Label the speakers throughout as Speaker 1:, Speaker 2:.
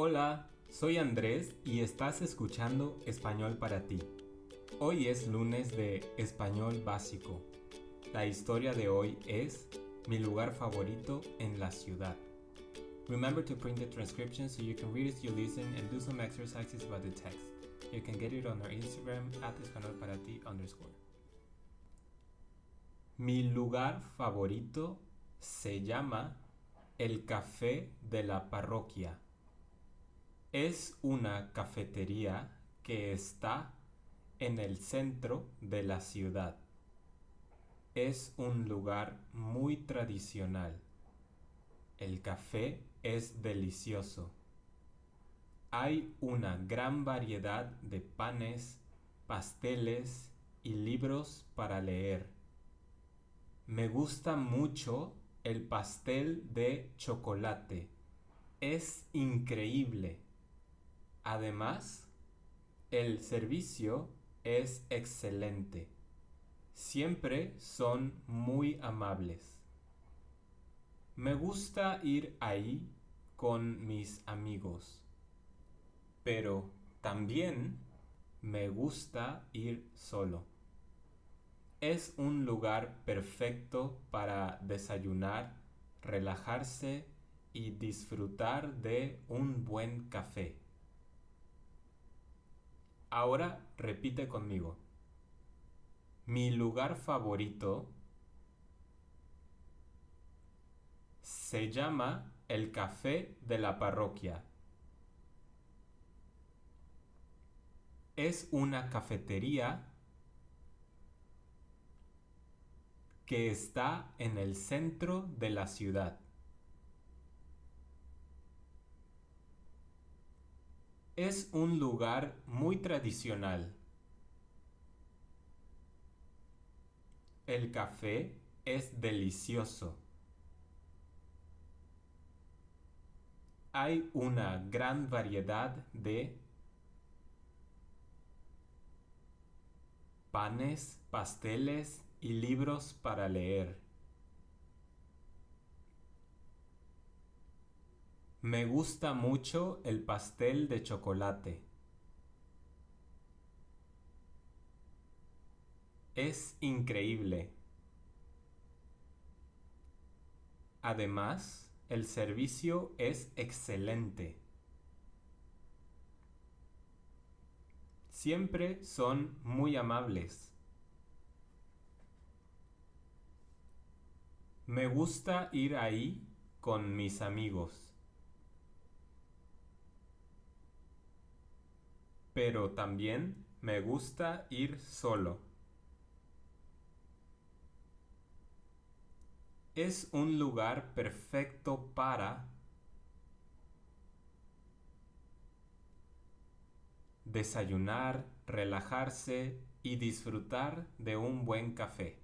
Speaker 1: Hola, soy Andrés y estás escuchando Español para ti. Hoy es lunes de Español básico. La historia de hoy es Mi lugar favorito en la ciudad. Remember to print the transcription so you can read as you listen and do some exercises about the text. You can get it on our Instagram at Español para ti underscore. Mi lugar favorito se llama el Café de la Parroquia. Es una cafetería que está en el centro de la ciudad. Es un lugar muy tradicional. El café es delicioso. Hay una gran variedad de panes, pasteles y libros para leer. Me gusta mucho el pastel de chocolate. Es increíble. Además, el servicio es excelente. Siempre son muy amables. Me gusta ir ahí con mis amigos. Pero también me gusta ir solo. Es un lugar perfecto para desayunar, relajarse y disfrutar de un buen café. Ahora repite conmigo. Mi lugar favorito se llama el café de la parroquia. Es una cafetería que está en el centro de la ciudad. Es un lugar muy tradicional. El café es delicioso. Hay una gran variedad de panes, pasteles y libros para leer. Me gusta mucho el pastel de chocolate. Es increíble. Además, el servicio es excelente. Siempre son muy amables. Me gusta ir ahí con mis amigos. Pero también me gusta ir solo. Es un lugar perfecto para desayunar, relajarse y disfrutar de un buen café.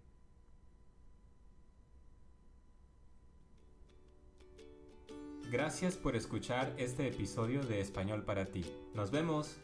Speaker 1: Gracias por escuchar este episodio de Español para ti. Nos vemos.